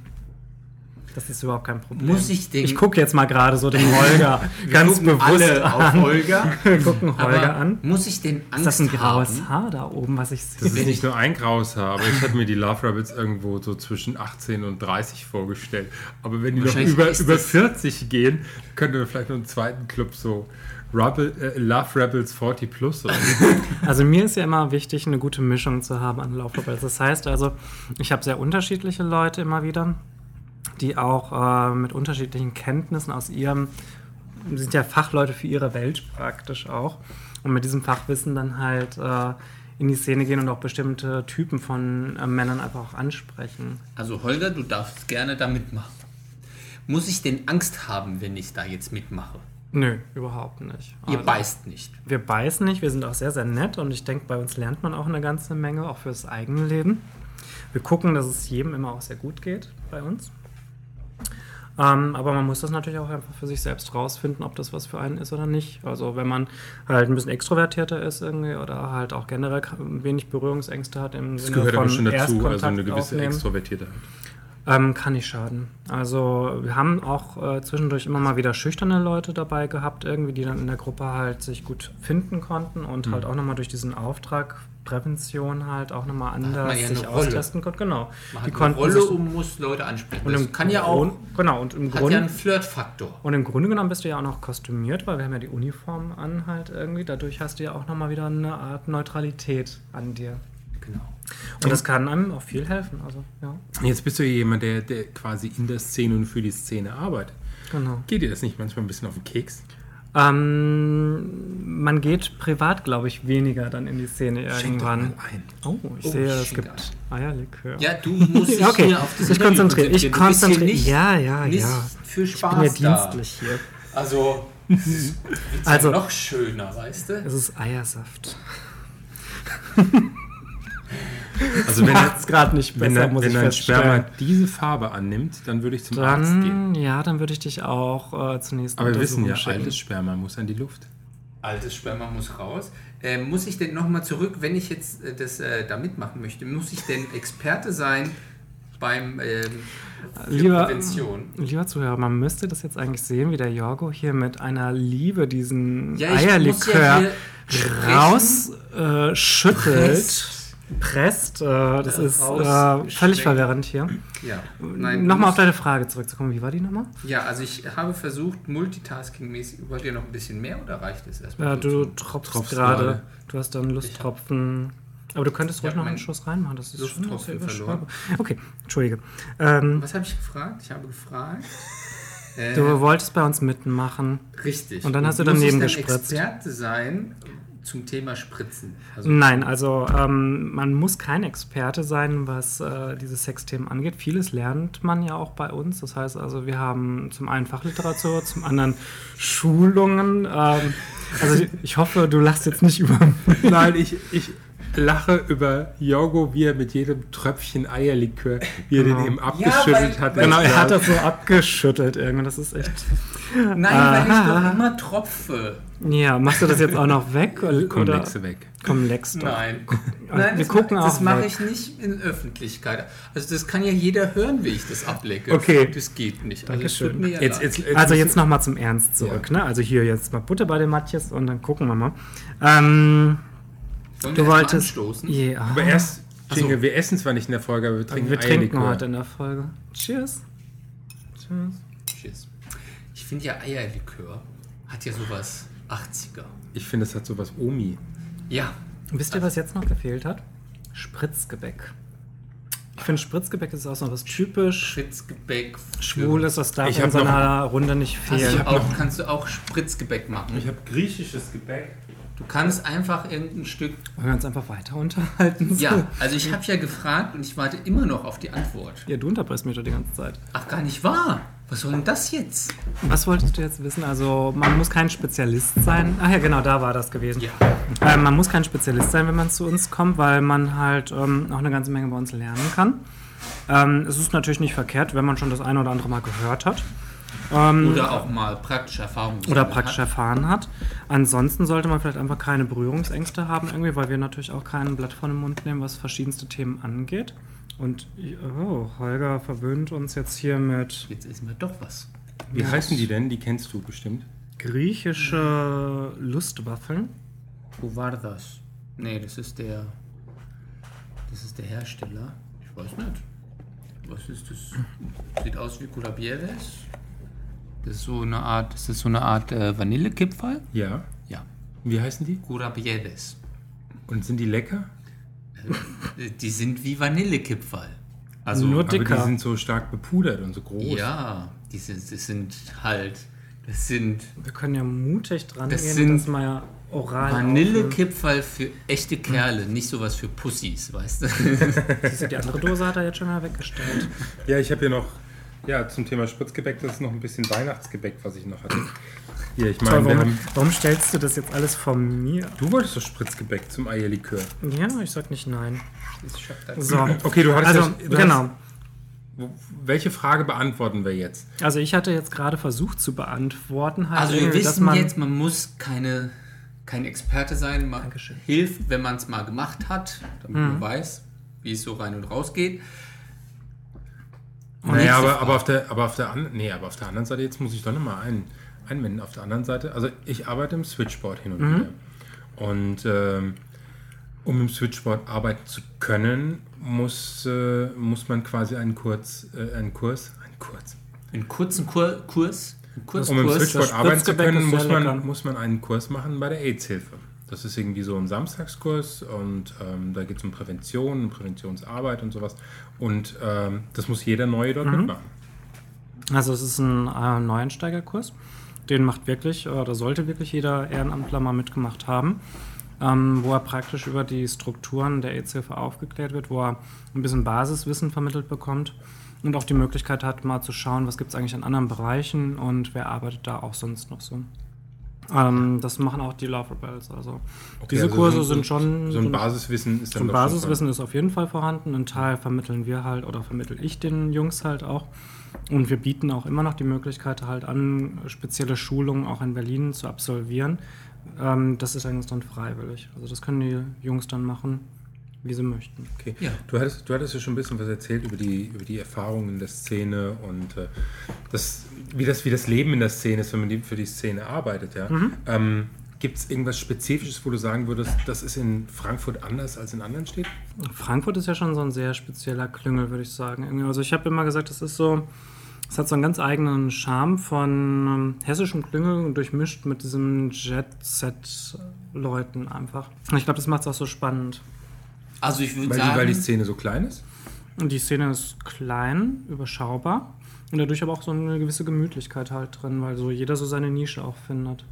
Das ist überhaupt kein Problem. Muss ich den- Ich gucke jetzt mal gerade so den Holger ganz bewusst alle auf an. Holger. Wir gucken Holger Aber an. muss ich denn Angst Ist das ein graues haben? Haar da oben, was ich Das sehe? ist nicht nur ein graues Haar, aber ich hatte mir die Love Rabbits irgendwo so zwischen 18 und 30 vorgestellt. Aber wenn die noch über, über das- 40 gehen, könnte man vielleicht noch einen zweiten Club so Rebel, äh, Love Rebels 40 Plus oder so. Also mir ist ja immer wichtig, eine gute Mischung zu haben an Laufrobels. Das heißt also, ich habe sehr unterschiedliche Leute immer wieder, die auch äh, mit unterschiedlichen Kenntnissen aus ihrem, sind ja Fachleute für ihre Welt praktisch auch, und mit diesem Fachwissen dann halt äh, in die Szene gehen und auch bestimmte Typen von äh, Männern einfach auch ansprechen. Also Holger, du darfst gerne da mitmachen. Muss ich denn Angst haben, wenn ich da jetzt mitmache? Nö, überhaupt nicht. Ihr Also- beißt nicht. Wir beißen nicht, wir sind auch sehr, sehr nett und ich denke, bei uns lernt man auch eine ganze Menge, auch fürs eigene Leben. Wir gucken, dass es jedem immer auch sehr gut geht bei uns. Ähm, aber man muss das natürlich auch einfach für sich selbst rausfinden, ob das was für einen ist oder nicht. Also wenn man halt ein bisschen extrovertierter ist irgendwie oder halt auch generell wenig Berührungsängste hat im Das Sinne gehört aber von schon dazu, also Erstkontakt eine gewisse aufnehmen. Extrovertiertheit. Ähm, kann nicht schaden. Also wir haben auch äh, zwischendurch immer mal wieder schüchterne Leute dabei gehabt, irgendwie, die dann in der Gruppe halt sich gut finden konnten und halt auch nochmal durch diesen Auftrag Prävention halt auch nochmal anders ja sich Rolle. austesten konnten. Genau. Man die hat konnten Rolle und muss Leute ansprechen. und Das im kann ja auch, genau und im Grunde ja einen Flirtfaktor. und im Grunde genommen bist du ja auch noch kostümiert, weil wir haben ja die Uniform an halt irgendwie. Dadurch hast du ja auch nochmal wieder eine Art Neutralität an dir. Genau. Und das kann einem auch viel helfen. Also ja, Jetzt bist du ja jemand, der, der quasi in der Szene und für die Szene arbeitet. genau. Geht dir das nicht manchmal ein bisschen auf den Keks? Ähm, man geht privat, glaube ich, weniger dann in die Szene Schenk doch irgendwann. mal ein. Oh, ich Oh, sehe, es gibt Eierlikör. Ja, du musst dich okay. hier auf das Ich konzentriere- ich konzentriere- Ja, ja, nicht ja. für ich Spaß bin ja da. dienstlich hier. Also, ist Also- ja noch schöner, weißt du? Es ist Eiersaft. Also wenn, er, Macht's gerade nicht wenn, besser, er, muss wenn ich dein Sperma diese Farbe annimmt, dann würde ich zum Arzt gehen. Dann, ja, dann würde ich dich auch äh, zunächst Aber wir wissen ja, schicken. altes Sperma muss an die Luft. Altes Sperma muss raus. Äh, muss ich denn nochmal zurück, wenn ich jetzt äh, das äh, da mitmachen möchte, muss ich denn Experte sein beim ähm, Lieber, Prävention? lieber Zuhörer, man müsste das jetzt eigentlich sehen, wie der Jorgo hier mit einer Liebe diesen Ja, ja Eierlikör sprechen. rausschüttelt, äh, schüttelt, Presst. Äh, das Äh, ist äh, völlig verwirrend hier. Ja, nein, Nochmal auf deine Frage zurückzukommen. Wie war die nochmal? Ja, also ich habe versucht, multitasking-mäßig. Wollt ihr noch ein bisschen mehr oder reicht es erstmal? Ja, du tropfst tropfst gerade. gerade. Du hast da einen Lusttropfen. Aber du könntest ruhig noch einen Schuss reinmachen. Das ist schon Lusttropfen verloren. Okay, entschuldige. Ähm, Was habe ich gefragt? Ich habe gefragt. Äh, du wolltest bei uns mitmachen. richtig. und dann hast du daneben dann gespritzt. Experte sein zum Thema Spritzen. Also, Nein, also ähm, man muss kein Experte sein, was äh, diese Sexthemen angeht. Vieles lernt man ja auch bei uns. Das heißt also, wir haben zum einen Fachliteratur, zum anderen Schulungen. Ähm, also ich hoffe, du lachst jetzt nicht über. Nein, ich, ich lache über Jorgo, wie er mit jedem Tröpfchen Eierlikör, wie er Genau. den eben abgeschüttelt weil- hat. weil- Genau, er hat das so abgeschüttelt irgendwie. Das ist echt. Nein, weil ich Aha. doch immer tropfe. Ja, machst du das jetzt auch noch weg? Komm, oder? legst du weg. Komm, leckst doch. Nein. wir Nein, das gucken ma- Das mache ich nicht in Öffentlichkeit. Also das kann ja jeder hören, wie ich das ablecke. Okay. Das geht nicht. Also es Dankeschön. ja Jetzt, leid. jetzt, Also jetzt nochmal zum Ernst zurück. Ne? Also hier jetzt mal Butter bei den Matjes und dann gucken wir mal. Ähm, du wir wolltest. anstoßen? Ja. Aber erst, Ach so. Jingle, wir essen zwar nicht in der Folge, aber wir trinken wir trinken heute in der Folge. Cheers. Cheers. Cheers. Ich finde ja Eierlikör hat ja sowas 80er. Ich finde, es hat sowas Omi. Ja. Wisst ihr, was jetzt noch gefehlt hat? Spritzgebäck. Ich finde, Spritzgebäck ist auch so was typisch Spritzgebäck. Schwules, das darf Ich in hab so noch- einer Runde nicht Hast fehlen. du auch, kannst du auch Spritzgebäck machen. habe griechisches Gebäck. Du kannst einfach irgendein Stück. Wollen wir uns einfach weiter unterhalten? Ja, also ich habe ja gefragt und ich warte immer noch auf die Antwort. Ja, du unterbrichst mich doch die ganze Zeit. Ach, gar nicht wahr. Was soll denn das jetzt? Was wolltest du jetzt wissen? Also, man muss kein Spezialist sein. Ach ja, genau, da war das gewesen. Ja. Ähm, man muss kein Spezialist sein, wenn man zu uns kommt, weil man halt ähm, auch eine ganze Menge bei uns lernen kann. Ähm, es ist natürlich nicht verkehrt, wenn man schon das eine oder andere Mal gehört hat. Ähm, Oder auch mal praktische Erfahrungen. oder gesammelt praktisch hat. erfahren hat. Ansonsten sollte man vielleicht einfach keine Berührungsängste haben, irgendwie, weil wir natürlich auch kein Blatt von den Mund nehmen, was verschiedenste Themen angeht. Und oh, Holger verwöhnt uns jetzt hier mit Jetzt ist mir doch was. Wie heißen die denn? Die kennst du bestimmt. griechische Lustwaffeln. Wo war das? Nee, das ist der. Das ist der Hersteller. Ich weiß nicht. Was ist das? Sieht aus wie Culabieres. Das ist so eine Art, das ist so eine Art äh, Vanillekipferl. Ja. Ja. Wie heißen die? Curabieres. Und sind die lecker? Die sind wie Vanillekipferl. Also Nur Aber die dicker. sind so stark bepudert und so groß. ja, die sind, das sind halt, das sind Wir können ja mutig dran Das gehen, sind das mal ja oral. Vanillekipferl für echte Kerle, nicht sowas für Pussys, weißt du, Die andere Dose hat er jetzt schon mal weggestellt. Ja, ich habe hier noch, ja, zum Thema Spritzgebäck, das ist noch ein bisschen Weihnachtsgebäck, was ich noch hatte. Hier, ich meine, warum, haben, warum stellst du das jetzt alles von mir? du wolltest doch Spritzgebäck zum Eierlikör. Ja, ich sag nicht nein. So. Okay, du hattest Also, ja, du genau. Hast, welche Frage beantworten wir jetzt? Also ich hatte jetzt gerade versucht zu beantworten, halt Also wir wissen man, jetzt, man muss keine, kein Experte sein. Man Dankeschön. hilft, wenn man es mal gemacht hat, damit man weiß, wie es so rein und raus geht. Naja, aber, aber, auf der, aber, auf der an, nee, aber auf der anderen Seite, jetzt muss ich doch nochmal ein, einwenden. Auf der anderen Seite, also ich arbeite im Switchboard hin und wieder. Und ähm, um im Switchboard arbeiten zu können, muss, äh, muss man quasi einen, Kurz, äh, einen Kurs, einen Kurs. einen kurzen Kur Kurs, einen Um im Switchboard arbeiten zu können, muss man, muss man einen Kurs machen bei der AIDS-Hilfe. Das ist irgendwie so ein Samstagskurs und ähm, da geht es um Prävention, Präventionsarbeit und sowas. Und ähm, das muss jeder Neue dort mitmachen. also es ist ein äh, Neueinsteigerkurs. Den macht wirklich, oder sollte wirklich jeder Ehrenamtler mal mitgemacht haben. Ähm, wo er praktisch über die Strukturen der AIDS-Hilfe aufgeklärt wird, wo er ein bisschen Basiswissen vermittelt bekommt und auch die Möglichkeit hat, mal zu schauen, was gibt es eigentlich in anderen Bereichen und wer arbeitet da auch sonst noch so. Ähm, das machen auch die Love Rebels. Also diese also Kurse so- so- sind schon So ein Basiswissen ist dann doch schon Basiswissen ist auf jeden Fall vorhanden. Ein Teil vermitteln wir halt oder vermittel ich den Jungs halt auch. Und wir bieten auch immer noch die Möglichkeit halt an, spezielle Schulungen auch in Berlin zu absolvieren. Ähm, das ist eigentlich dann freiwillig. Also das können die Jungs dann machen, wie sie möchten. Okay. Ja. Du, hattest, du hattest ja schon ein bisschen was erzählt über die, über die Erfahrungen in der Szene und äh, das, wie, das, wie das Leben in der Szene ist, wenn man die, für die Szene arbeitet. Ja? Mhm. Ähm, Gibt es irgendwas Spezifisches, wo du sagen würdest, das ist in Frankfurt anders als in anderen Städten? Frankfurt ist ja schon so ein sehr spezieller Klüngel, würde ich sagen. Also ich habe immer gesagt, das ist so, es hat so einen ganz eigenen Charme von ähm, hessischem Klüngel durchmischt mit diesem Jet-Set-Leuten einfach. Und ich glaube, das macht es auch so spannend. Also ich würde Weil die, sagen, weil die Szene so klein ist? Und die Szene ist klein, überschaubar und dadurch aber auch so eine gewisse Gemütlichkeit halt drin, weil so jeder so seine Nische auch findet.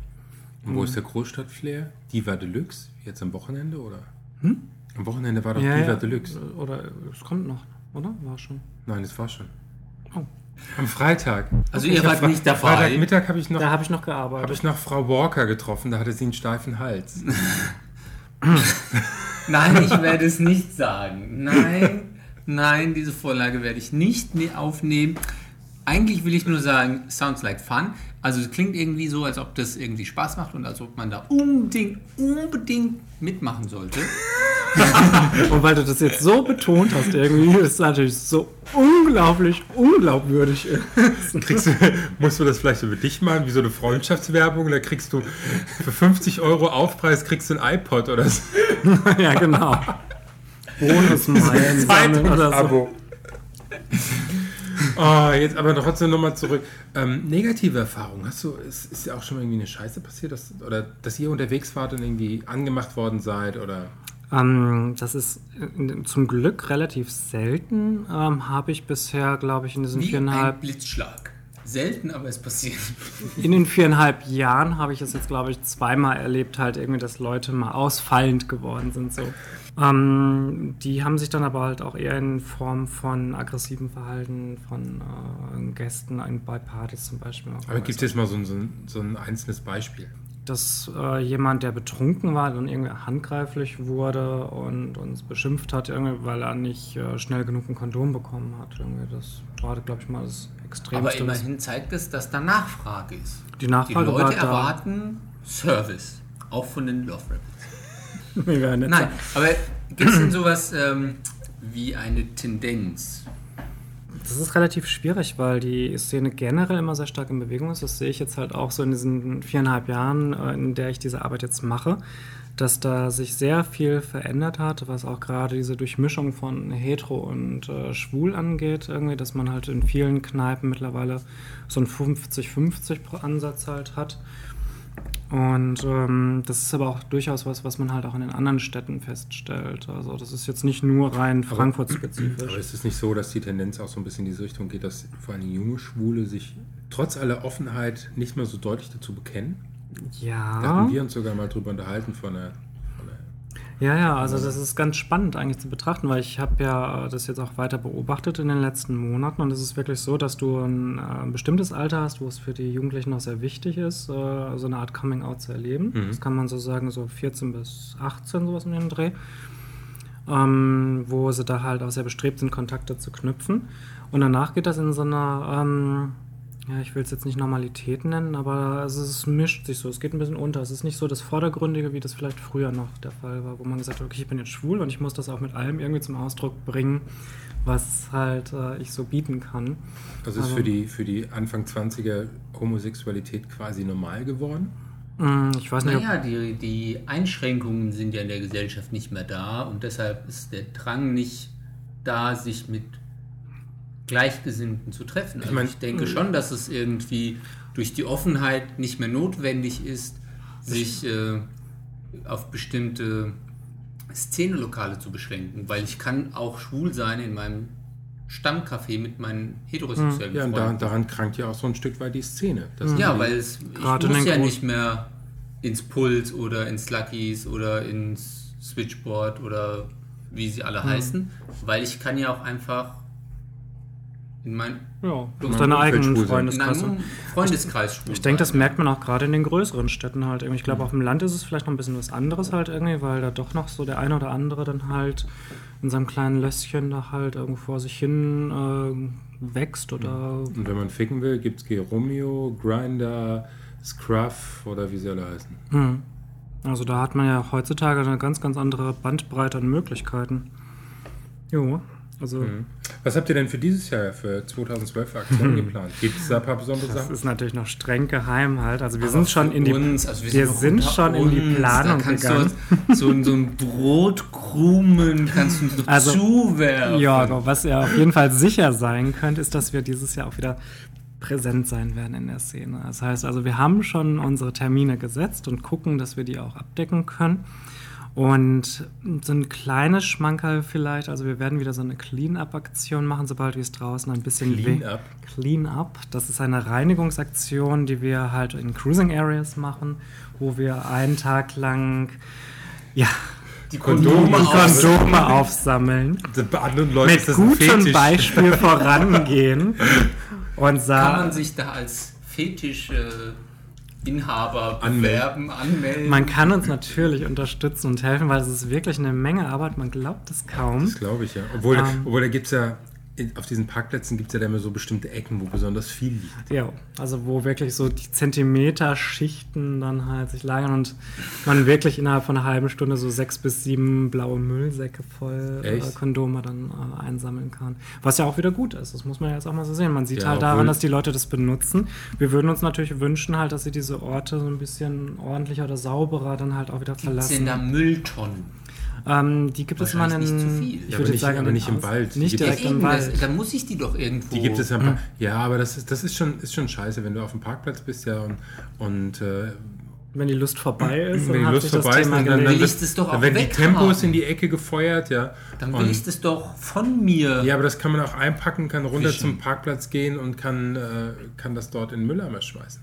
Und Mhm. wo ist der Großstadtflair? Diva Deluxe? Jetzt am Wochenende oder? Am Wochenende war doch Hm? Ja, Diva ja. Deluxe. Oder es kommt noch, oder? War schon. Nein, es war schon. Oh. Am Freitag. Also ihr wart nicht dabei. Freitagmittag habe ich noch Da habe ich noch Habe gearbeitet. ich noch Frau Walker getroffen, da hatte sie einen steifen Hals. Nein, ich werde es nicht sagen. Nein, nein, diese Vorlage werde ich nicht mehr aufnehmen. Eigentlich will ich nur sagen, sounds like fun. Also es klingt irgendwie so, als ob das irgendwie Spaß macht und als ob man da unbedingt, unbedingt mitmachen sollte. Und weil du das jetzt so betont hast, irgendwie, ist es natürlich so unglaublich unglaubwürdig. Kriegst du, musst du das vielleicht über dich machen, wie so eine Freundschaftswerbung? Da kriegst du für 50 Euro Aufpreis kriegst du ein iPod oder so. ja, genau. Bonusmeilen oder so. Abo. Oh, jetzt aber trotzdem nochmal zurück. Ähm, negative Erfahrungen. Hast du, ist, ist ja auch schon mal irgendwie eine Scheiße passiert, dass, oder dass ihr unterwegs wart und irgendwie angemacht worden seid oder Ähm, das ist äh, zum Glück relativ selten. Ähm, Habe ich bisher, glaube ich, in diesen Wie viereinhalb ein Blitzschlag. Selten, aber es passiert. In den viereinhalb Jahren habe ich es jetzt, glaube ich, zweimal erlebt, halt irgendwie, dass Leute mal ausfallend geworden sind. So. Ähm, die haben sich dann aber halt auch eher in Form von aggressivem Verhalten von äh, Gästen ein- bei Partys zum Beispiel. Aber gibt es jetzt mal so ein, so, ein, so ein einzelnes Beispiel? Dass äh, jemand, der betrunken war, dann irgendwie handgreiflich wurde und uns beschimpft hat, irgendwie, weil er nicht äh, schnell genug ein Kondom bekommen hat. Irgendwie das war, glaube ich, mal das Extremste. Aber immerhin zeigt es, dass da Nachfrage ist. Die Nachfrage Die Leute erwarten Service. Auch von den Love Rebels. Wir werden jetzt Nein, aber gibt es denn sowas ähm, wie eine Tendenz? Das ist relativ schwierig, weil die Szene generell immer sehr stark in Bewegung ist. Das sehe ich jetzt halt auch so in diesen viereinhalb Jahren, äh, in der ich diese Arbeit jetzt mache, dass da sich sehr viel verändert hat, was auch gerade diese Durchmischung von hetero und äh, schwul angeht, irgendwie, dass man halt in vielen Kneipen mittlerweile so einen 50-50 Ansatz halt hat. Und ähm, das ist aber auch durchaus was, was man halt auch in den anderen Städten feststellt. Also das ist jetzt nicht nur rein Frankfurt-spezifisch. Aber ist es nicht so, dass die Tendenz auch so ein bisschen in diese Richtung geht, dass vor allem junge Schwule sich trotz aller Offenheit nicht mehr so deutlich dazu bekennen? Da Ja. hatten wir uns sogar mal drüber unterhalten. Von einer Ja, ja, also das ist ganz spannend eigentlich zu betrachten, weil ich habe ja äh, das jetzt auch weiter beobachtet in den letzten Monaten und es ist wirklich so, dass du ein, äh, ein bestimmtes Alter hast, wo es für die Jugendlichen noch sehr wichtig ist, äh, so eine Art Coming-out zu erleben. Das kann man so sagen, so 14 bis 18, sowas in dem Dreh. Ähm, wo sie da halt auch sehr bestrebt sind, Kontakte zu knüpfen. Und danach geht das in so einer, ähm, ja, ich will es jetzt nicht Normalität nennen, aber es, ist, es mischt sich so, es geht ein bisschen unter. Es ist nicht so das Vordergründige, wie das vielleicht früher noch der Fall war, wo man gesagt hat, okay, ich bin jetzt schwul und ich muss das auch mit allem irgendwie zum Ausdruck bringen, was halt äh, ich so bieten kann. Also ist für die, für die Anfang 20er Homosexualität quasi normal geworden? Mm, Ich weiß nicht, Naja, die, die Einschränkungen sind ja in der Gesellschaft nicht mehr da und deshalb ist der Drang nicht da, sich mit Gleichgesinnten zu treffen. Also ich, mein- denke schon, dass es irgendwie durch die Offenheit nicht mehr notwendig ist, sich äh, auf bestimmte Szenelokale zu beschränken, weil ich kann auch schwul sein in meinem Stammcafé mit meinen heterosexuellen Ja, und da, Freunden. daran krankt ja auch so ein Stück weit die Szene. Das Ja, weil es, Gerade ich muss ja nicht mehr ins Puls oder ins Luckies oder ins Switchboard oder wie sie Hm. alle heißen, weil ich kann ja auch einfach in, mein, ja, du hast deine eigenen einem Freundeskreis schwul Ich denke, das sein. merkt man auch gerade in den größeren Städten halt irgendwie. Ich glaube, auf dem Land ist es vielleicht noch ein bisschen was anderes halt irgendwie, weil da doch noch so der eine oder andere dann halt in seinem kleinen Lösschen da halt irgendwo vor sich hin äh, wächst oder Und wenn man ficken will, gibt es Geromeo, Grinder, Scruff oder wie sie alle heißen. Hm. Also da hat man ja heutzutage eine ganz, ganz andere Bandbreite an Möglichkeiten. Jo, also Was habt ihr denn für dieses Jahr, für 2012 für Aktionen geplant? Gibt es da ein paar besondere das Sachen? ist natürlich noch streng geheim halt. Also wir Aber sind schon in die uns, also wir wir sind, sind schon in die uns, Planung da kannst gegangen. Du so, so ein Brotkrumen kannst du so Also, zuwerfen. Ja, was ihr auf jeden Fall sicher sein könnt, ist, dass wir dieses Jahr auch wieder präsent sein werden in der Szene. Das heißt also, wir haben schon unsere Termine gesetzt und gucken, dass wir die auch abdecken können. Und so ein kleines Schmankerl vielleicht, also wir werden wieder so eine Clean-Up-Aktion machen, sobald wir es draußen ein bisschen Clean we- Up? Clean Up. Das ist eine Reinigungsaktion, die wir halt in Cruising Areas machen, wo wir einen Tag lang ja, die Kondome Kondome. Kondome aufsammeln Bei anderen Leuten mit gutem Beispiel vorangehen und Kann man sagen, sich da als Fetisch äh, Inhaber Anmelden. bewerben, anmelden? man kann uns natürlich unterstützen und helfen, weil es ist wirklich eine Menge Arbeit, man glaubt es kaum. Das glaube ich, ja. Obwohl, Ähm. obwohl da gibt es ja, auf diesen Parkplätzen gibt es ja da immer so bestimmte Ecken, wo besonders viel liegt. Ja, also wo wirklich so die Zentimeter-Schichten dann halt sich lagern und man wirklich innerhalb von einer halben Stunde so sechs bis sieben blaue Müllsäcke voll äh? Kondome dann äh, einsammeln kann. Was ja auch wieder gut ist, das muss man ja jetzt auch mal so sehen. Man sieht Ja, halt daran, dass die Leute das benutzen. Wir würden uns natürlich wünschen halt, dass sie diese Orte so ein bisschen ordentlicher oder sauberer dann halt auch wieder Gibt es denn verlassen. da Mülltonnen? Ähm, die gibt es immer in, Wahrscheinlich nicht zu viel. ich Ja, würde nicht- sagen, aber nicht im Wald. Die Nicht direkt im Wald. das, dann muss ich die doch irgendwo. Die gibt es ja Hm. ein paar. Ja, aber das ist, das ist schon, ist schon scheiße, wenn du auf dem Parkplatz bist, ja, und, und äh, Wenn die Lust vorbei ist, wenn die Lust vorbei ist, dann, dann, gelegt. will ich das doch dann auch werden die weghaben. Tempos in die Ecke gefeuert, ja. Dann will Und- ich das doch von mir. Ja, aber das kann man auch einpacken, kann runter Fischen. zum Parkplatz gehen und kann, äh, kann das dort in den Mülleimer schmeißen.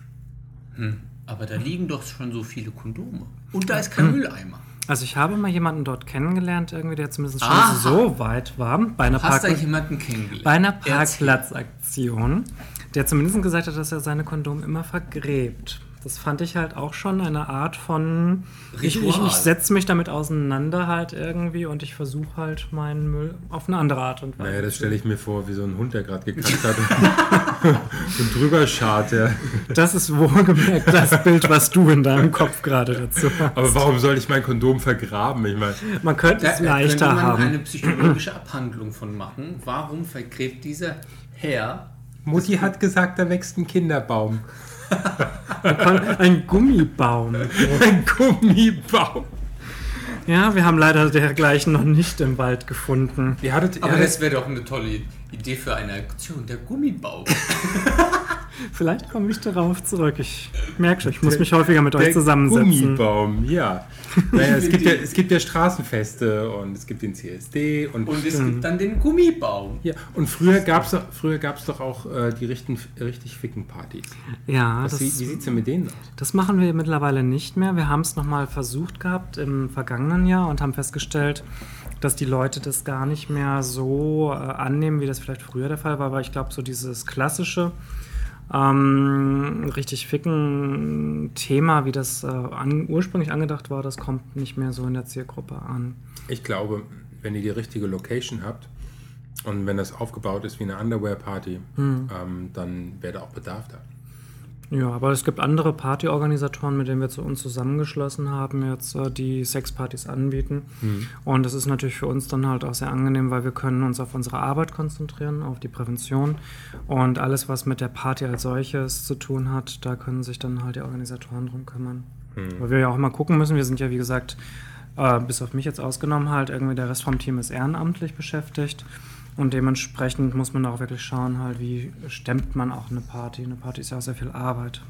Aber da liegen doch schon so viele Kondome. Und da ist kein Mülleimer. Also ich habe mal jemanden dort kennengelernt, irgendwie, der zumindest schon Aha. so weit war, bei einer, Hast da Park jemanden kennengelernt? bei einer. Parkplatzaktion, der zumindest gesagt hat, dass er seine Kondome immer vergräbt. Das fand ich halt auch schon eine Art von. Ich, ich, Ritual. ich setze mich damit auseinander halt irgendwie und ich versuche halt meinen Müll auf eine andere Art und Weise. Naja, das stelle ich mir vor, wie so ein Hund, der gerade gekackt hat und, und drüber schart. Ja. Das ist wohlgemerkt das Bild, was du in deinem Kopf gerade dazu hast. Aber warum soll ich mein Kondom vergraben? Ich meine, Man könnte Da es da leichter könnte man haben. eine psychologische Abhandlung von machen. Warum vergräbt dieser Herr Mutti hat gesagt, da wächst ein Kinderbaum. Ein Gummibaum. Ein Gummibaum. Ja, wir haben leider dergleichen noch nicht im Wald gefunden. Ihr hattet, Aber ihr das wäre doch eine tolle Idee für eine Aktion, der Gummibaum. Vielleicht komme ich darauf zurück. Ich merke schon, ich muss mich häufiger mit euch der zusammensetzen. Gummibaum, ja. Naja, es, gibt ja. Es gibt ja Straßenfeste und es gibt den CSD und, Und es gibt dann den Gummibaum. ja, und früher gab es früher gab's doch auch äh, die richten, richtig ficken Partys. Ja, Was, das, wie wie sieht es denn mit denen aus? das machen wir mittlerweile nicht mehr. Wir haben es nochmal versucht gehabt im vergangenen Jahr und haben festgestellt, dass die Leute das gar nicht mehr so äh, annehmen, wie das vielleicht früher der Fall war. Aber ich glaube, so dieses klassische, ähm, richtig ficken Thema, wie das äh, an, ursprünglich angedacht war, das kommt nicht mehr so in der Zielgruppe an. Ich glaube, wenn ihr die richtige Location habt und wenn das aufgebaut ist wie eine Underwear-Party, Hm. ähm, dann wäre da auch Bedarf da. Ja, aber es gibt andere Partyorganisatoren, mit denen wir zu uns zusammengeschlossen haben, jetzt äh, die Sexpartys anbieten. Und das ist natürlich für uns dann halt auch sehr angenehm, weil wir können uns auf unsere Arbeit konzentrieren, auf die Prävention und alles, was mit der Party als solches zu tun hat, da können sich dann halt die Organisatoren drum kümmern. Weil wir ja auch immer gucken müssen, wir sind ja wie gesagt, äh, bis auf mich jetzt ausgenommen halt, irgendwie der Rest vom Team ist ehrenamtlich beschäftigt. Und dementsprechend muss man auch wirklich schauen, halt, wie stemmt man auch eine Party. Eine Party ist ja auch sehr viel Arbeit.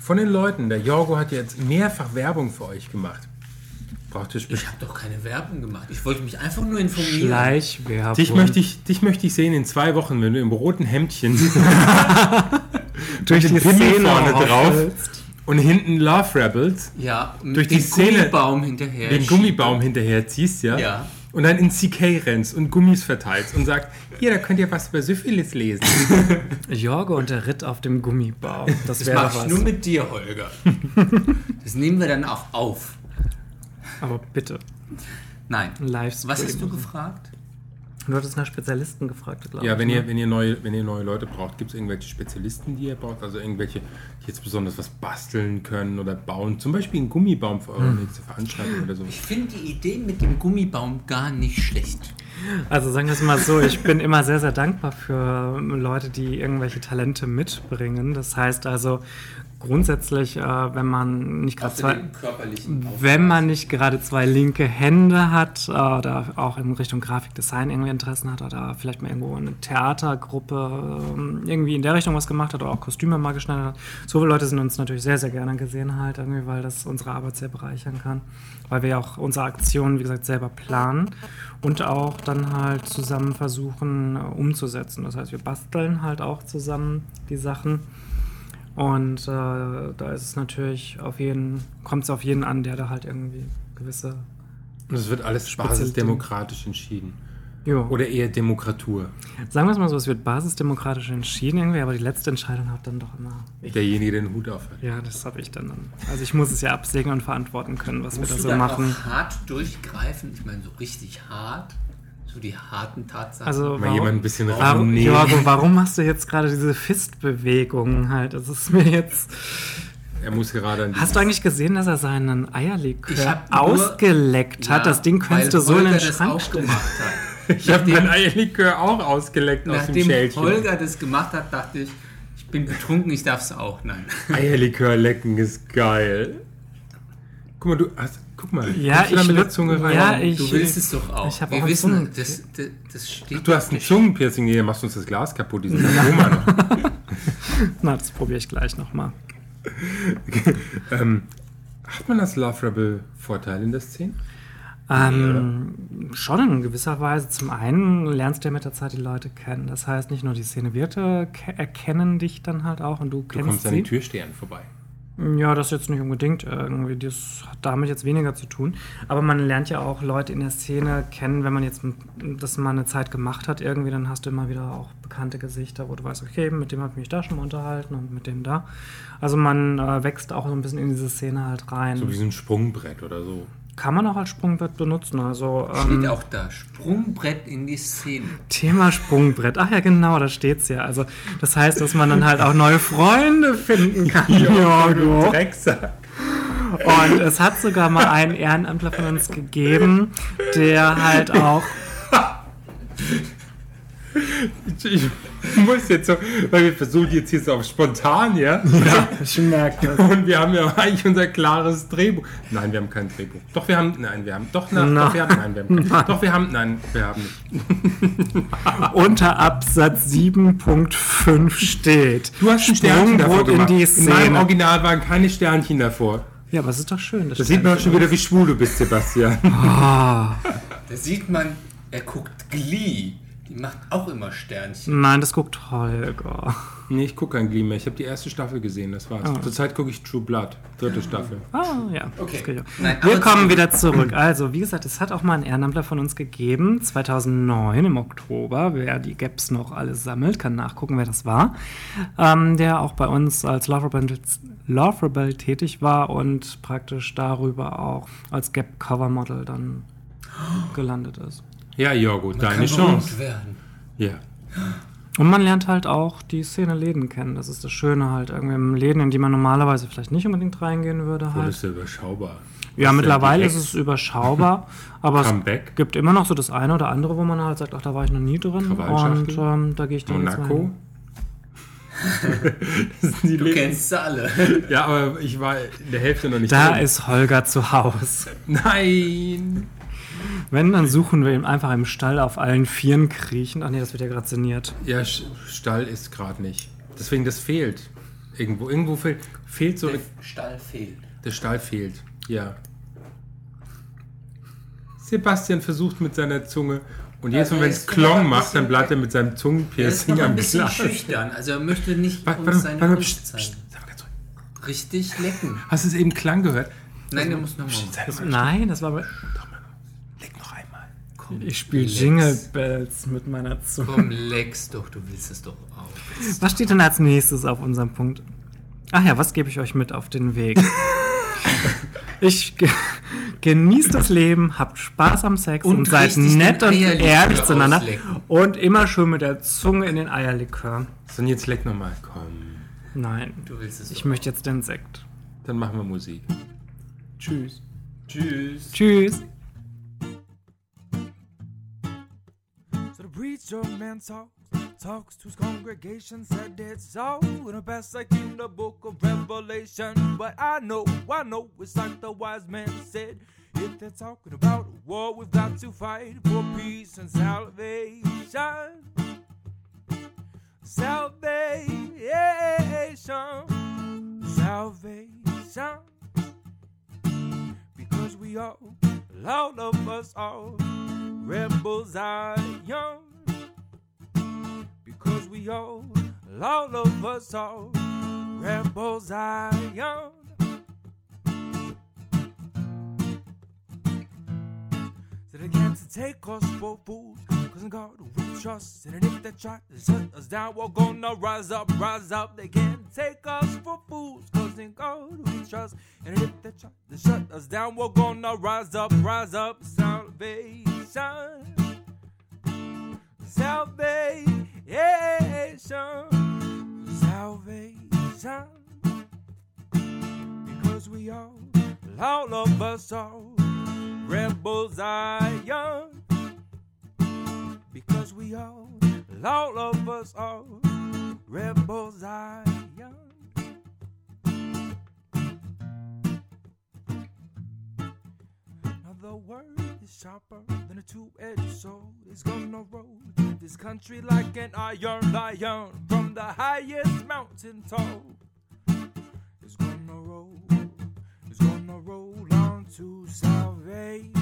Von den Leuten, der Jorgo hat jetzt mehrfach Werbung für euch gemacht. Braucht ihr Ich habe doch keine Werbung gemacht. Ich wollte mich einfach nur informieren. Schleichwerbung. Dich möchte, ich, dich möchte ich sehen in zwei Wochen, wenn du im roten Hemdchen durch den die Pimmel Szene vorne drauf und hinten Love Rebels Ja, Durch die Szene- Gummibaum hinterher. den Gummibaum hinterher ziehst, ja? Ja. Und dann in CK rennst und Gummis verteilst und sagst, hier, da könnt ihr was über Syphilis lesen. Jorge und der Ritt auf dem Gummibaum. Das Das wäre mache ich nur mit dir, Holger. das nehmen wir dann auch auf. Aber bitte, Nein. Was hast du gefragt? Du hattest nach Spezialisten gefragt, glaube Ja, ich. wenn ne? ihr, wenn ihr, neue, wenn ihr neue Leute braucht, gibt es irgendwelche Spezialisten, die ihr braucht? Also irgendwelche, die jetzt besonders was basteln können oder bauen? Zum Beispiel einen Gummibaum für eure nächste Veranstaltung oder so. Ich finde die Idee mit dem Gummibaum gar nicht schlecht. Also sagen wir es mal so, ich bin immer sehr, sehr dankbar für Leute, die irgendwelche Talente mitbringen. Das heißt also grundsätzlich, äh, wenn man nicht gerade zwei... Wenn man nicht gerade zwei linke Hände hat äh, oder auch in Richtung Grafikdesign irgendwie Interessen hat oder vielleicht mal irgendwo eine Theatergruppe ähm, irgendwie in der Richtung was gemacht hat oder auch Kostüme mal geschneidert hat. So viele Leute sind uns natürlich sehr, sehr gerne gesehen halt irgendwie, weil das unsere Arbeit sehr bereichern kann. Weil wir ja auch unsere Aktionen, wie gesagt, selber planen und auch dann halt zusammen versuchen äh, umzusetzen. Das heißt, wir basteln halt auch zusammen die Sachen. Und äh, da ist es natürlich auf jeden, kommt es auf jeden an, der da halt irgendwie gewisse. Und es wird alles basisdemokratisch entschieden. Jo. Oder eher Demokratur. Sagen wir es mal so, es wird basisdemokratisch entschieden irgendwie, aber die letzte Entscheidung hat dann doch immer. Ich. Derjenige, der den Hut auf hat. Ja, das habe ich dann. dann. Also ich muss es ja absegnen und verantworten können, was Musst wir du da so dann machen. auch hart durchgreifen? Ich meine, so richtig hart? So die harten Tatsachen? Also Mal jemand ein bisschen warum. Jorgo, warum machst du jetzt gerade diese Fistbewegung halt? Das ist mir jetzt. Er muss gerade an Hast du eigentlich gesehen, dass er seinen Eierlikör hab nur- ausgeleckt hat? Ja, das Ding könntest du so in den Holger das Schrank auch stellen. gemacht hat. Ich habe mein Eierlikör auch ausgeleckt aus dem Nachdem Schälchen. Holger das gemacht hat, dachte ich, ich bin betrunken, ich darf es auch. Nein. Eierlikör lecken ist geil. Guck mal, du hast. Guck mal. Ja, kommst du da ich mit der Zunge rein? ja, ich- Du willst es doch auch. Wir auch wissen, Zungen- das, das, das steht. Du hast ein. Zungenpiercing, hier machst du uns das Glas kaputt, diesen Aroma noch. Na, das probiere ich gleich nochmal. ähm, hat man das Love Rebel Vorteil in der Szene? Ähm, schon in gewisser Weise. Zum einen lernst du ja mit der Zeit die Leute kennen. Das heißt, nicht nur die Szenewirte ke- erkennen dich dann halt auch und du Du kennst kommst an sie. den Türstehern vorbei. Ja, das jetzt nicht unbedingt irgendwie. Das hat damit jetzt weniger zu tun. Aber man lernt ja auch Leute in der Szene kennen, wenn man jetzt das mal eine Zeit gemacht hat, irgendwie, dann hast du immer wieder auch bekannte Gesichter, wo du weißt, okay, mit dem habe ich mich da schon mal unterhalten und mit dem da. Also man äh, wächst auch so ein bisschen in diese Szene halt rein. So wie ein Sprungbrett oder so. Kann man auch als Sprungbrett benutzen. Also, Steht ähm, auch da, Sprungbrett in die Szene. Thema Sprungbrett. Ach ja, genau, da steht's ja. Also, das heißt, dass man dann halt auch neue Freunde finden kann. Jorgo. Drecksack. Und es hat sogar mal einen Ehrenamtler von uns gegeben, der halt auch. Ich muss jetzt so, weil wir versuchen jetzt hier so auf spontan, ja? Ich merke das. Und wir haben ja eigentlich unser klares Drehbuch. Nein, wir haben kein Drehbuch. Doch, wir haben, nein, wir haben, doch, na, Na. doch, wir haben, nein, wir haben, kein, doch, wir haben, nein, wir haben nicht. Unter Absatz 7.5 steht. Du hast ein Sternchen davor in gemacht. die In meinem Szene. Original waren keine Sternchen davor. Ja, aber es ist doch schön. Da sieht man schon wieder, wie schwul du bist, Sebastian. Da sieht man, er guckt Glee. Die macht auch immer Sternchen. Nein, das guckt Holger. Nee, ich gucke kein Glee mehr. Ich habe die erste Staffel gesehen, das war's. Zurzeit gucke ich True Blood, dritte Staffel. Ah, ja. Okay. Nein, Wir kommen wieder zurück. Also, wie gesagt, es hat auch mal einen Ehrenamtler von uns gegeben, 2009 im Oktober. Wer die Gaps noch alles sammelt, kann nachgucken, wer das war. Ähm, der auch bei uns als Love Rebel, Love Rebel tätig war und praktisch darüber auch als Gap Cover Model dann gelandet ist. Ja, Jorgo, deine Kann Chance. werden. Ja. Und man lernt halt auch die Szene Läden kennen. Das ist das Schöne halt. Irgendwie im Läden, in die man normalerweise vielleicht nicht unbedingt reingehen würde. Halt. ist ja überschaubar. Ja, Was mittlerweile ist es überschaubar, aber es Comeback? gibt immer noch so das eine oder andere, wo man halt sagt, ach, da war ich noch nie drin und ähm, da gehe ich dann jetzt mal Monaco? hin. das sind die Du Läden. kennst sie alle. Ja, aber ich war in der Hälfte noch nicht Da drin. ist Holger zu Hause. Nein! Wenn, dann suchen wir ihn einfach im Stall auf allen Vieren kriechen. Ach nee, das wird ja gerade saniert. Ja, Stall ist gerade nicht. Deswegen, das fehlt. Irgendwo, irgendwo fehlt, fehlt so, Der Stall fehlt. der Stall fehlt. Ja. Sebastian versucht mit seiner Zunge und jedes Also Mal, wenn er es ist Klong ein macht, dann bleibt er mit seinem Er ist Zungenpiercing noch ein am bisschen Glas. schüchtern. Also er möchte nicht Warte, uns seine warte, Brust zeigen. pst, sag mal ganz ruhig. Richtig lecken. Hast du es eben Klang gehört? Nein, der muss nochmal. Das, nein, das war. noch einmal. Komm, Ich spiele. Jingle Bells mit meiner Zunge. Komm, leck's doch. Du willst es doch auch. Was steht denn als nächstes auf unserem Punkt? Ach ja, was gebe ich euch mit auf den Weg? ich ge genießt das Leben, habt Spaß am Sex und, Und seid nett und ehrlich zueinander auslecken. und immer schön mit der Zunge in den Eierlikör. So, und jetzt leck noch mal. Komm. Nein, Du willst es ich möchte jetzt den Sekt. Dann machen wir Musik. Tschüss. Tschüss. Tschüss. Man talks, talks to his congregation, said it's all in the best like in the book of Revelation. But I know, I know, it's like the wise man said. If they're talking about war, we've got to fight for peace and salvation. Salvation, salvation. Because we all, all of us all, rebels are young. We all, all of us all, rebels. So they can't take us for fools, cause in God we trust. And if they try to shut us down, we're gonna rise up, rise up. They can't take us for fools, cause in God we trust. And if they try to shut us down, we're gonna rise up, rise up. Salvation, salvation, salvation. Because we all, all of us are rebels young. Because we all, all of us are rebels are the word is sharper than a two-edged sword. It's gonna roll this country like an iron lion from the highest mountain top. It's gonna roll, it's gonna roll on to salvation.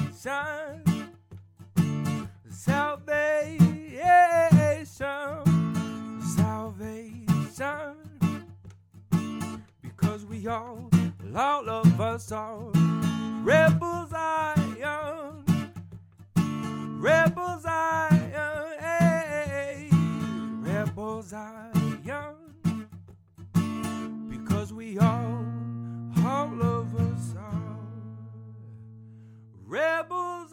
Salvation, salvation. Because we all, all of us are rebels iron, rebels iron, hey, rebels iron, because we all, all of us are. Rebels